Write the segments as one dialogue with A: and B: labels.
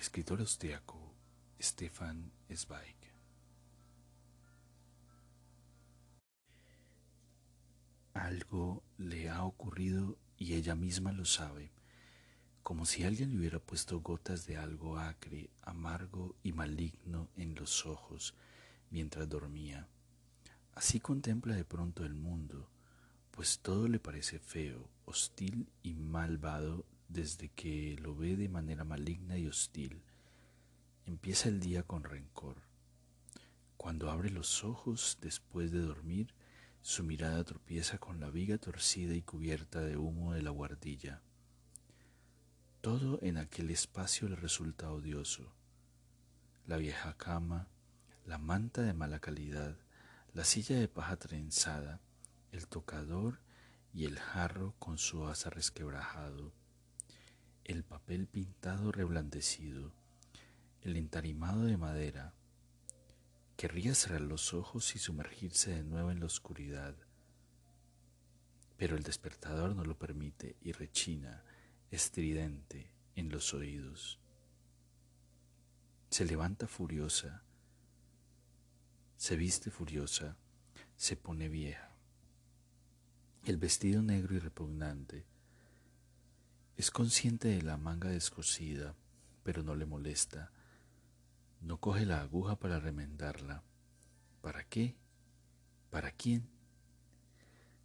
A: Escritor austriaco Stefan Zweig. Algo le ha ocurrido y ella misma lo sabe, como si alguien le hubiera puesto gotas de algo acre, amargo y maligno en los ojos mientras dormía. Así contempla de pronto el mundo, pues todo le parece feo, hostil y malvado desde que lo ve de manera maligna y hostil. Empieza el día con rencor. Cuando abre los ojos después de dormir, su mirada tropieza con la viga torcida y cubierta de humo de la guardilla. Todo en aquel espacio le resulta odioso. La vieja cama, la manta de mala calidad, la silla de paja trenzada, el tocador y el jarro con su asa resquebrajado, el papel pintado reblandecido, el entarimado de madera, Querría cerrar los ojos y sumergirse de nuevo en la oscuridad, pero el despertador no lo permite y rechina, estridente, en los oídos. Se levanta furiosa, se viste furiosa, se pone vieja. El vestido negro y repugnante. Es consciente de la manga descosida, pero no le molesta no coge la aguja para remendarla. ¿Para qué? ¿Para quién?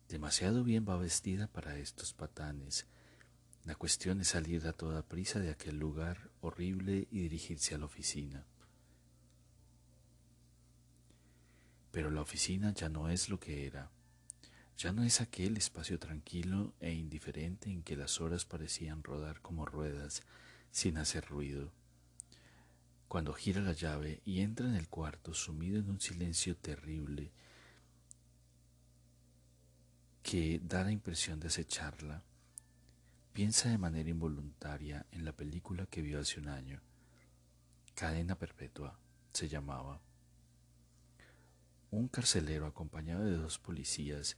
A: Demasiado bien va vestida para estos patanes. La cuestión es salir a toda prisa de aquel lugar horrible y dirigirse a la oficina. Pero la oficina ya no es lo que era. Ya no es aquel espacio tranquilo e indiferente en que las horas parecían rodar como ruedas sin hacer ruido cuando gira la llave y entra en el cuarto sumido en un silencio terrible que da la impresión de acecharla, piensa de manera involuntaria en la película que vio hace un año. Cadena Perpetua se llamaba. Un carcelero acompañado de dos policías,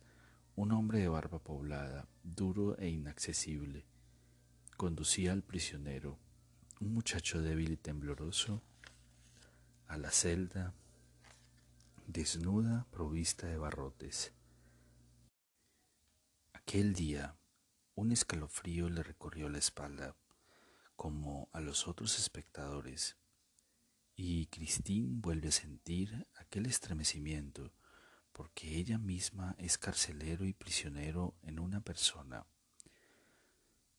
A: un hombre de barba poblada, duro e inaccesible, conducía al prisionero un muchacho débil y tembloroso a la celda, desnuda, provista de barrotes. Aquel día un escalofrío le recorrió la espalda, como a los otros espectadores, y Cristín vuelve a sentir aquel estremecimiento, porque ella misma es carcelero y prisionero en una persona.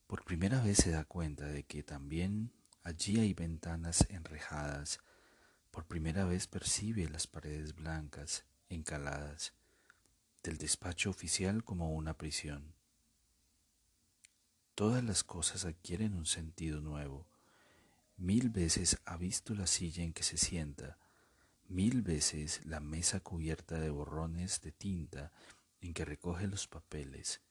A: Por primera vez se da cuenta de que también Allí hay ventanas enrejadas. Por primera vez percibe las paredes blancas, encaladas, del despacho oficial como una prisión. Todas las cosas adquieren un sentido nuevo. Mil veces ha visto la silla en que se sienta, mil veces la mesa cubierta de borrones de tinta en que recoge los papeles,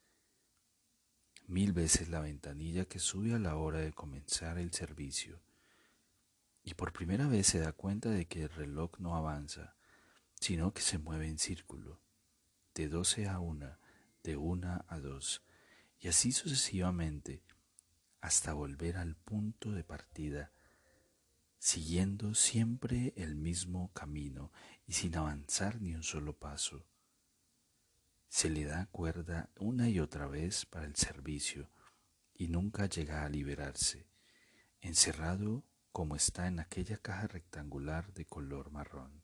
A: mil veces la ventanilla que sube a la hora de comenzar el servicio. Y por primera vez se da cuenta de que el reloj no avanza, sino que se mueve en círculo, de doce a una, de una a dos, y así sucesivamente, hasta volver al punto de partida, siguiendo siempre el mismo camino y sin avanzar ni un solo paso se le da cuerda una y otra vez para el servicio y nunca llega a liberarse, encerrado como está en aquella caja rectangular de color marrón.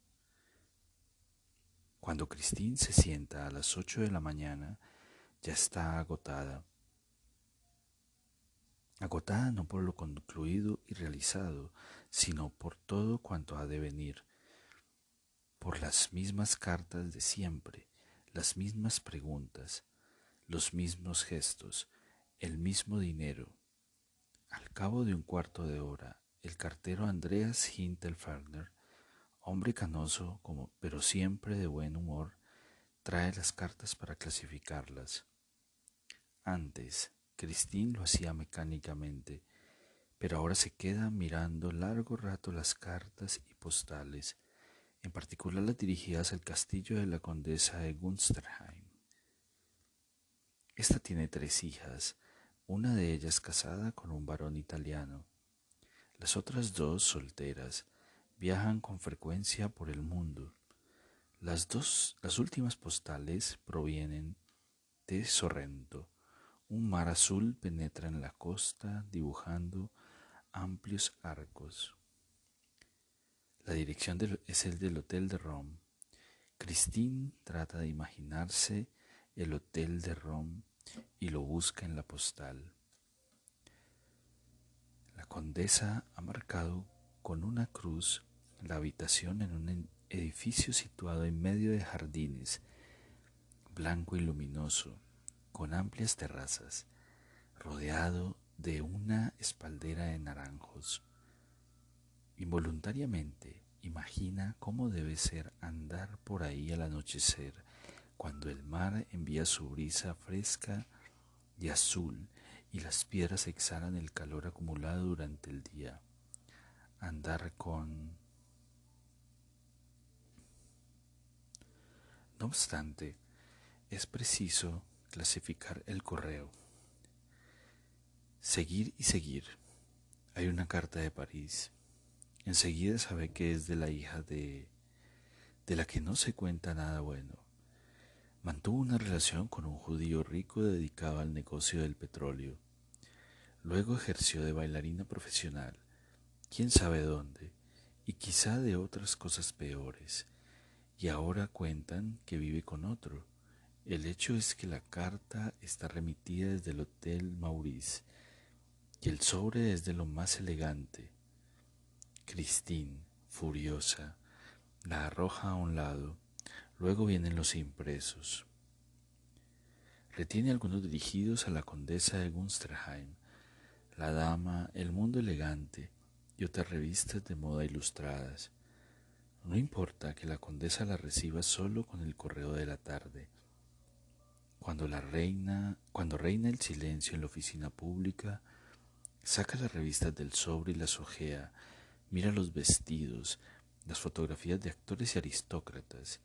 A: Cuando Cristín se sienta a las ocho de la mañana, ya está agotada. Agotada no por lo concluido y realizado, sino por todo cuanto ha de venir, por las mismas cartas de siempre, las mismas preguntas, los mismos gestos, el mismo dinero. Al cabo de un cuarto de hora, el cartero Andreas Hintelferner, hombre canoso como, pero siempre de buen humor, trae las cartas para clasificarlas. Antes, Christine lo hacía mecánicamente, pero ahora se queda mirando largo rato las cartas y postales, en particular las dirigidas al castillo de la condesa de Gunsterheim. Esta tiene tres hijas, una de ellas casada con un varón italiano. Las otras dos, solteras, viajan con frecuencia por el mundo. Las dos, las últimas postales provienen de Sorrento. Un mar azul penetra en la costa dibujando amplios arcos. La dirección es el del Hotel de Rome. Christine trata de imaginarse el Hotel de Rome y lo busca en la postal. La condesa ha marcado con una cruz la habitación en un edificio situado en medio de jardines, blanco y luminoso, con amplias terrazas, rodeado de una espaldera de naranjos. Involuntariamente imagina cómo debe ser andar por ahí al anochecer, cuando el mar envía su brisa fresca y azul y las piedras exhalan el calor acumulado durante el día. Andar con... No obstante, es preciso clasificar el correo. Seguir y seguir. Hay una carta de París. Enseguida sabe que es de la hija de... de la que no se cuenta nada bueno. Mantuvo una relación con un judío rico dedicado al negocio del petróleo. Luego ejerció de bailarina profesional, quién sabe dónde, y quizá de otras cosas peores. Y ahora cuentan que vive con otro. El hecho es que la carta está remitida desde el Hotel Maurice y el sobre es de lo más elegante. Christine, furiosa, la arroja a un lado. Luego vienen los impresos. Retiene algunos dirigidos a la condesa de Gunsterheim, la dama, el mundo elegante y otras revistas de moda ilustradas. No importa que la condesa la reciba solo con el correo de la tarde. Cuando la reina, cuando reina el silencio en la oficina pública, saca las revistas del sobre y las ojea, mira los vestidos, las fotografías de actores y aristócratas,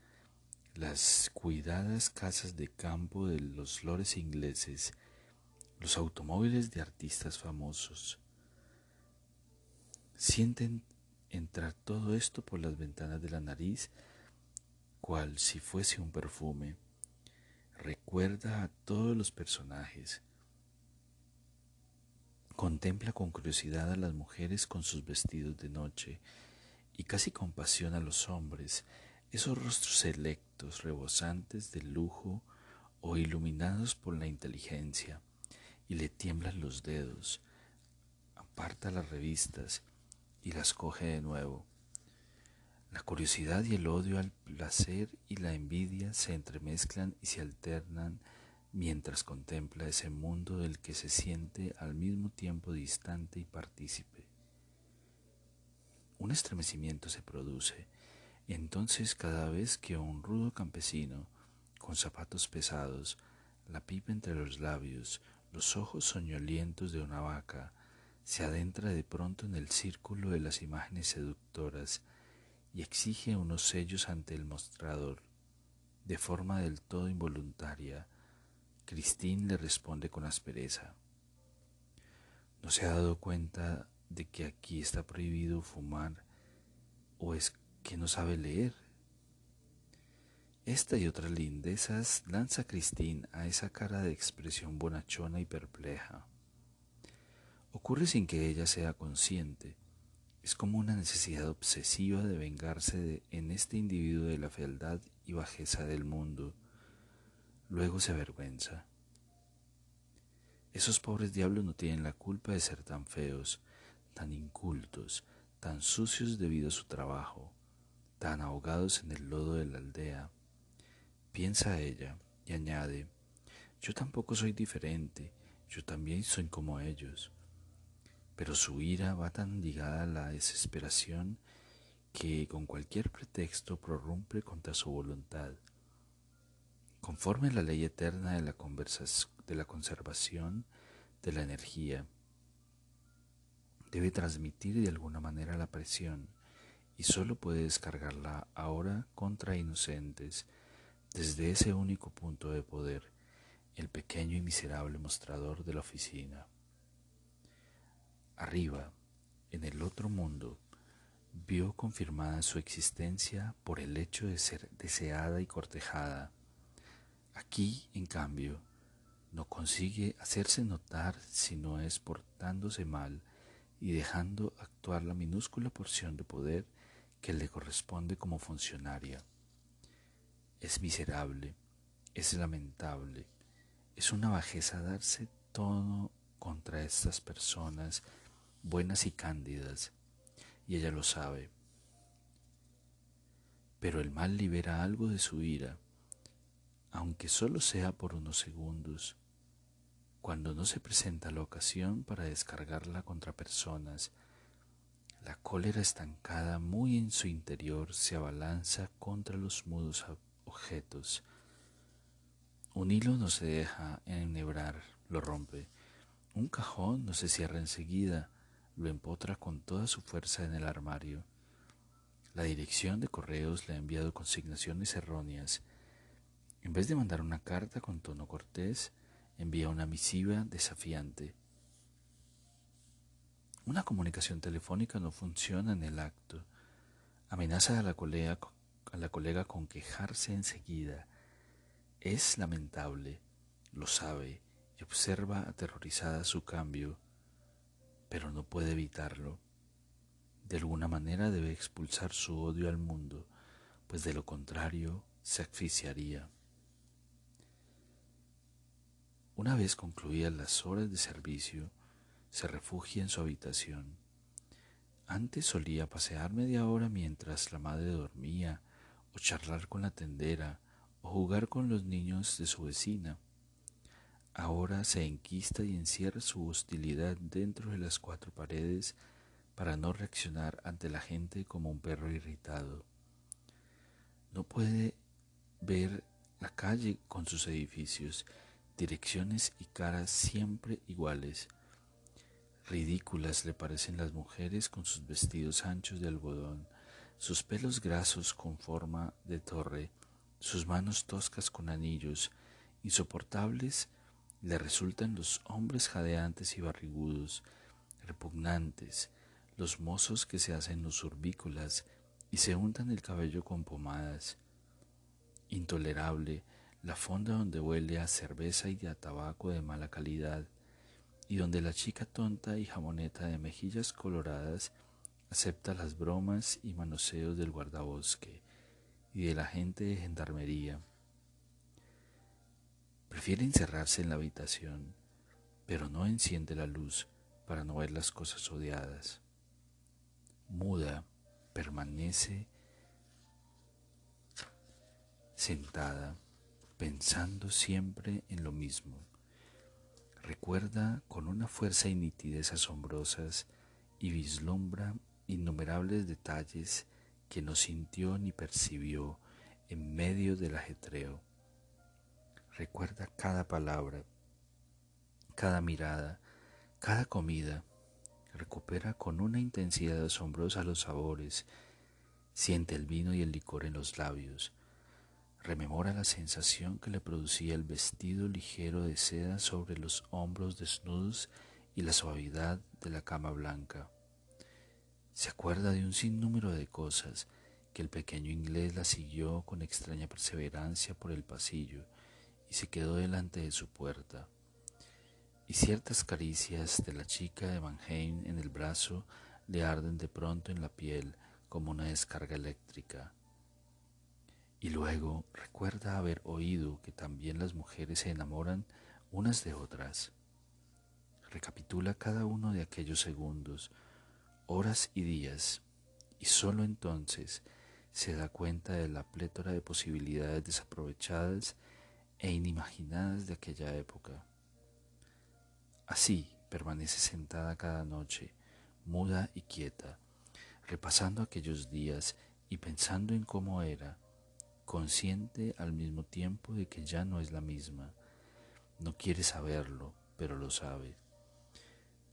A: las cuidadas casas de campo de los lores ingleses, los automóviles de artistas famosos. Sienten entrar todo esto por las ventanas de la nariz, cual si fuese un perfume. Recuerda a todos los personajes. Contempla con curiosidad a las mujeres con sus vestidos de noche y casi con pasión a los hombres, esos rostros selectos, rebosantes de lujo o iluminados por la inteligencia y le tiemblan los dedos. Aparta las revistas y las coge de nuevo. La curiosidad y el odio al placer y la envidia se entremezclan y se alternan mientras contempla ese mundo del que se siente al mismo tiempo distante y partícipe. Un estremecimiento se produce entonces cada vez que un rudo campesino, con zapatos pesados, la pipa entre los labios, los ojos soñolientos de una vaca, se adentra de pronto en el círculo de las imágenes seductoras y exige unos sellos ante el mostrador. De forma del todo involuntaria, Christine le responde con aspereza. ¿No se ha dado cuenta de que aquí está prohibido fumar o es que no sabe leer? Esta y otras lindezas lanza Christine a esa cara de expresión bonachona y perpleja. Ocurre sin que ella sea consciente. Es como una necesidad obsesiva de vengarse en este individuo de la fealdad y bajeza del mundo. Luego se avergüenza. Esos pobres diablos no tienen la culpa de ser tan feos, tan incultos, tan sucios debido a su trabajo. tan ahogados en el lodo de la aldea. Piensa ella y añade, yo tampoco soy diferente, yo también soy como ellos. Pero su ira va tan ligada a la desesperación que con cualquier pretexto prorrumpe contra su voluntad. Conforme a la ley eterna de la, de la conservación de la energía, debe transmitir de alguna manera la presión y solo puede descargarla ahora contra inocentes desde ese único punto de poder, el pequeño y miserable mostrador de la oficina. Arriba, en el otro mundo, vio confirmada su existencia por el hecho de ser deseada y cortejada. Aquí, en cambio, no consigue hacerse notar si no es portándose mal y dejando actuar la minúscula porción de poder que le corresponde como funcionaria. Es miserable, es lamentable, es una bajeza darse todo contra estas personas buenas y cándidas, y ella lo sabe. Pero el mal libera algo de su ira, aunque solo sea por unos segundos, cuando no se presenta la ocasión para descargarla contra personas la cólera estancada muy en su interior se abalanza contra los mudos objetos. Un hilo no se deja enhebrar, lo rompe. Un cajón no se cierra enseguida, lo empotra con toda su fuerza en el armario. La dirección de correos le ha enviado consignaciones erróneas. En vez de mandar una carta con tono cortés, envía una misiva desafiante. Una comunicación telefónica no funciona en el acto. Amenaza a la colega, a la colega con quejarse enseguida. Es lamentable, lo sabe y observa aterrorizada su cambio, pero no puede evitarlo. De alguna manera debe expulsar su odio al mundo, pues de lo contrario se asfixiaría. Una vez concluidas las horas de servicio, se refugia en su habitación. Antes solía pasear media hora mientras la madre dormía, o charlar con la tendera, o jugar con los niños de su vecina. Ahora se enquista y encierra su hostilidad dentro de las cuatro paredes para no reaccionar ante la gente como un perro irritado. No puede ver la calle con sus edificios, direcciones y caras siempre iguales. Ridículas le parecen las mujeres con sus vestidos anchos de algodón, sus pelos grasos con forma de torre, sus manos toscas con anillos, insoportables le resultan los hombres jadeantes y barrigudos, repugnantes, los mozos que se hacen los urbícolas y se untan el cabello con pomadas. Intolerable la fonda donde huele a cerveza y a tabaco de mala calidad, y donde la chica tonta y jamoneta de mejillas coloradas acepta las bromas y manoseos del guardabosque y de la gente de gendarmería. Prefiere encerrarse en la habitación, pero no enciende la luz para no ver las cosas odiadas. Muda, permanece sentada, pensando siempre en lo mismo Recuerda con una fuerza y nitidez asombrosas y vislumbra innumerables detalles que no sintió ni percibió en medio del ajetreo. Recuerda cada palabra, cada mirada, cada comida. Recupera con una intensidad asombrosa los sabores. Siente el vino y el licor en los labios Rememora la sensación que le producía el vestido ligero de seda sobre los hombros desnudos y la suavidad de la cama blanca. Se acuerda de un sinnúmero de cosas que el pequeño inglés la siguió con extraña perseverancia por el pasillo y se quedó delante de su puerta. Y ciertas caricias de la chica de Mannheim en el brazo le arden de pronto en la piel como una descarga eléctrica. Y luego recuerda haber oído que también las mujeres se enamoran unas de otras. Recapitula cada uno de aquellos segundos, horas y días, y sólo entonces se da cuenta de la plétora de posibilidades desaprovechadas e inimaginadas de aquella época. Así permanece sentada cada noche, muda y quieta, repasando aquellos días y pensando en cómo era, consciente al mismo tiempo de que ya no es la misma. No quiere saberlo, pero lo sabe.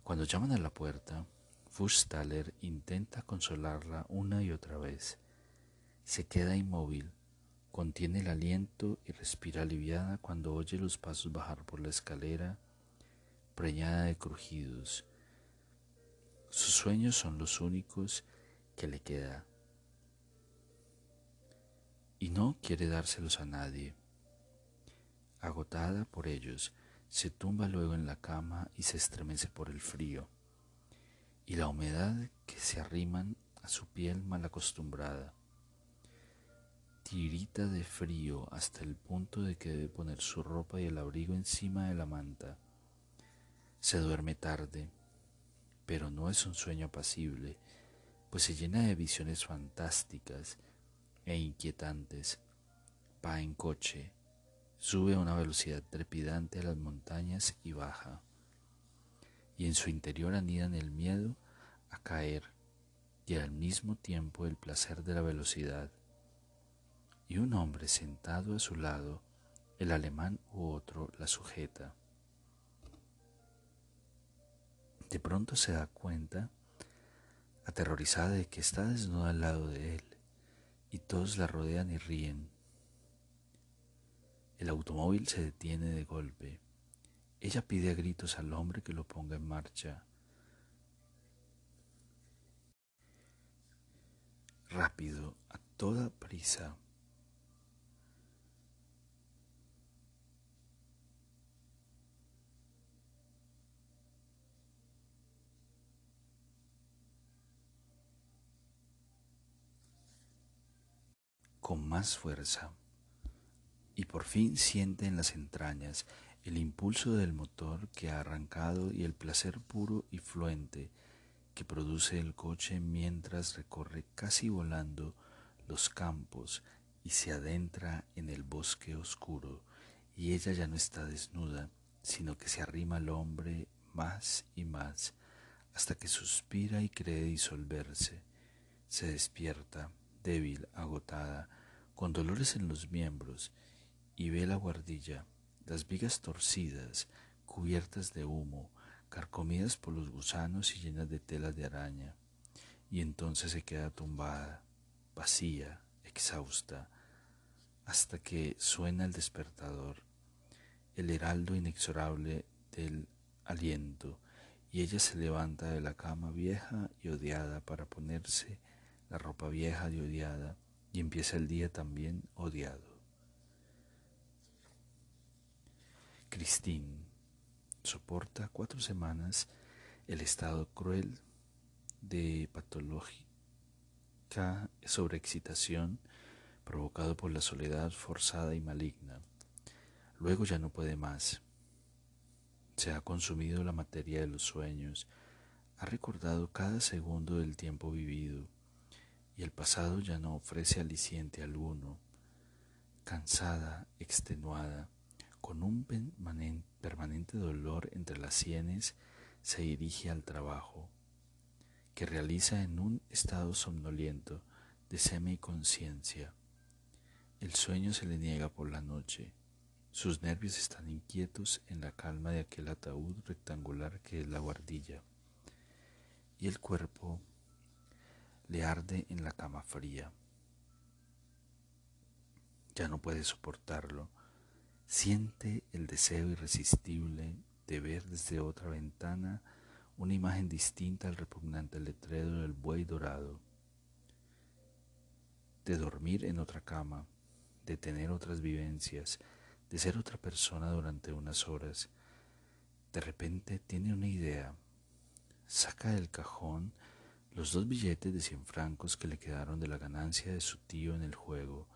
A: Cuando llaman a la puerta, Fuchstaller intenta consolarla una y otra vez. Se queda inmóvil, contiene el aliento y respira aliviada cuando oye los pasos bajar por la escalera, preñada de crujidos. Sus sueños son los únicos que le queda y no quiere dárselos a nadie. Agotada por ellos, se tumba luego en la cama y se estremece por el frío y la humedad que se arriman a su piel mal acostumbrada. Tirita de frío hasta el punto de que debe poner su ropa y el abrigo encima de la manta. Se duerme tarde, pero no es un sueño apacible, pues se llena de visiones fantásticas e inquietantes. Va en coche, sube a una velocidad trepidante a las montañas y baja. Y en su interior anidan el miedo a caer y al mismo tiempo el placer de la velocidad. Y un hombre sentado a su lado, el alemán u otro, la sujeta. De pronto se da cuenta, aterrorizada de que está desnuda al lado de él y todos la rodean y ríen. El automóvil se detiene de golpe. Ella pide a gritos al hombre que lo ponga en marcha. Rápido, a toda prisa. Con más fuerza y por fin siente en las entrañas el impulso del motor que ha arrancado y el placer puro y fluente que produce el coche mientras recorre casi volando los campos y se adentra en el bosque oscuro y ella ya no está desnuda, sino que se arrima al hombre más y más hasta que suspira y cree disolverse. Se despierta, débil, agotada, con dolores en los miembros, y ve la guardilla, las vigas torcidas, cubiertas de humo, carcomidas por los gusanos y llenas de telas de araña, y entonces se queda tumbada, vacía, exhausta, hasta que suena el despertador, el heraldo inexorable del aliento, y ella se levanta de la cama vieja y odiada para ponerse la ropa vieja y odiada, y empieza el día también odiado. Christine soporta cuatro semanas el estado cruel de patológica sobreexcitación provocado por la soledad forzada y maligna. Luego ya no puede más. Se ha consumido la materia de los sueños, ha recordado cada segundo del tiempo vivido, y el pasado ya no ofrece aliciente alguno. Cansada, extenuada, con un permanente dolor entre las sienes, se dirige al trabajo, que realiza en un estado somnoliento de semi-conciencia. El sueño se le niega por la noche. Sus nervios están inquietos en la calma de aquel ataúd rectangular que es la guardilla. Y el cuerpo le arde en la cama fría. Ya no puede soportarlo. Siente el deseo irresistible de ver desde otra ventana una imagen distinta al repugnante letrero del buey dorado, de dormir en otra cama, de tener otras vivencias, de ser otra persona durante unas horas. De repente tiene una idea, saca del cajón los dos billetes de cien francos que le quedaron de la ganancia de su tío en el juego,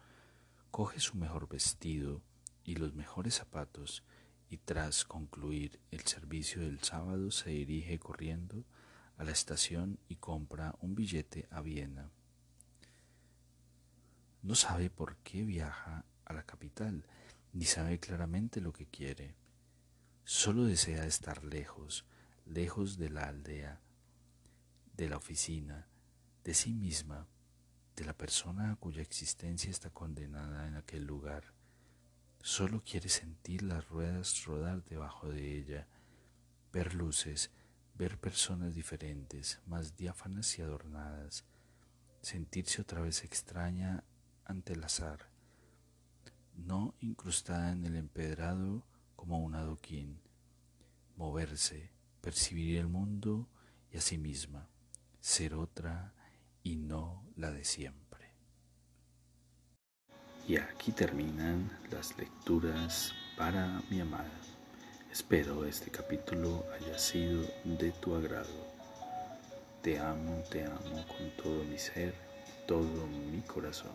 A: coge su mejor vestido y los mejores zapatos y tras concluir el servicio del sábado se dirige corriendo a la estación y compra un billete a Viena. No sabe por qué viaja a la capital, ni sabe claramente lo que quiere. Solo desea estar lejos, lejos de la aldea, de la oficina, de sí misma, de la persona cuya existencia está condenada en aquel lugar. Solo quiere sentir las ruedas rodar debajo de ella, ver luces, ver personas diferentes, más diáfanas y adornadas, sentirse otra vez extraña ante el azar, no incrustada en el empedrado como un adoquín, moverse, percibir el mundo y a sí misma, ser otra y no la de siempre. Y aquí terminan las lecturas para mi amada. Espero este capítulo haya sido de tu agrado. Te amo, te amo con todo mi ser, todo mi corazón.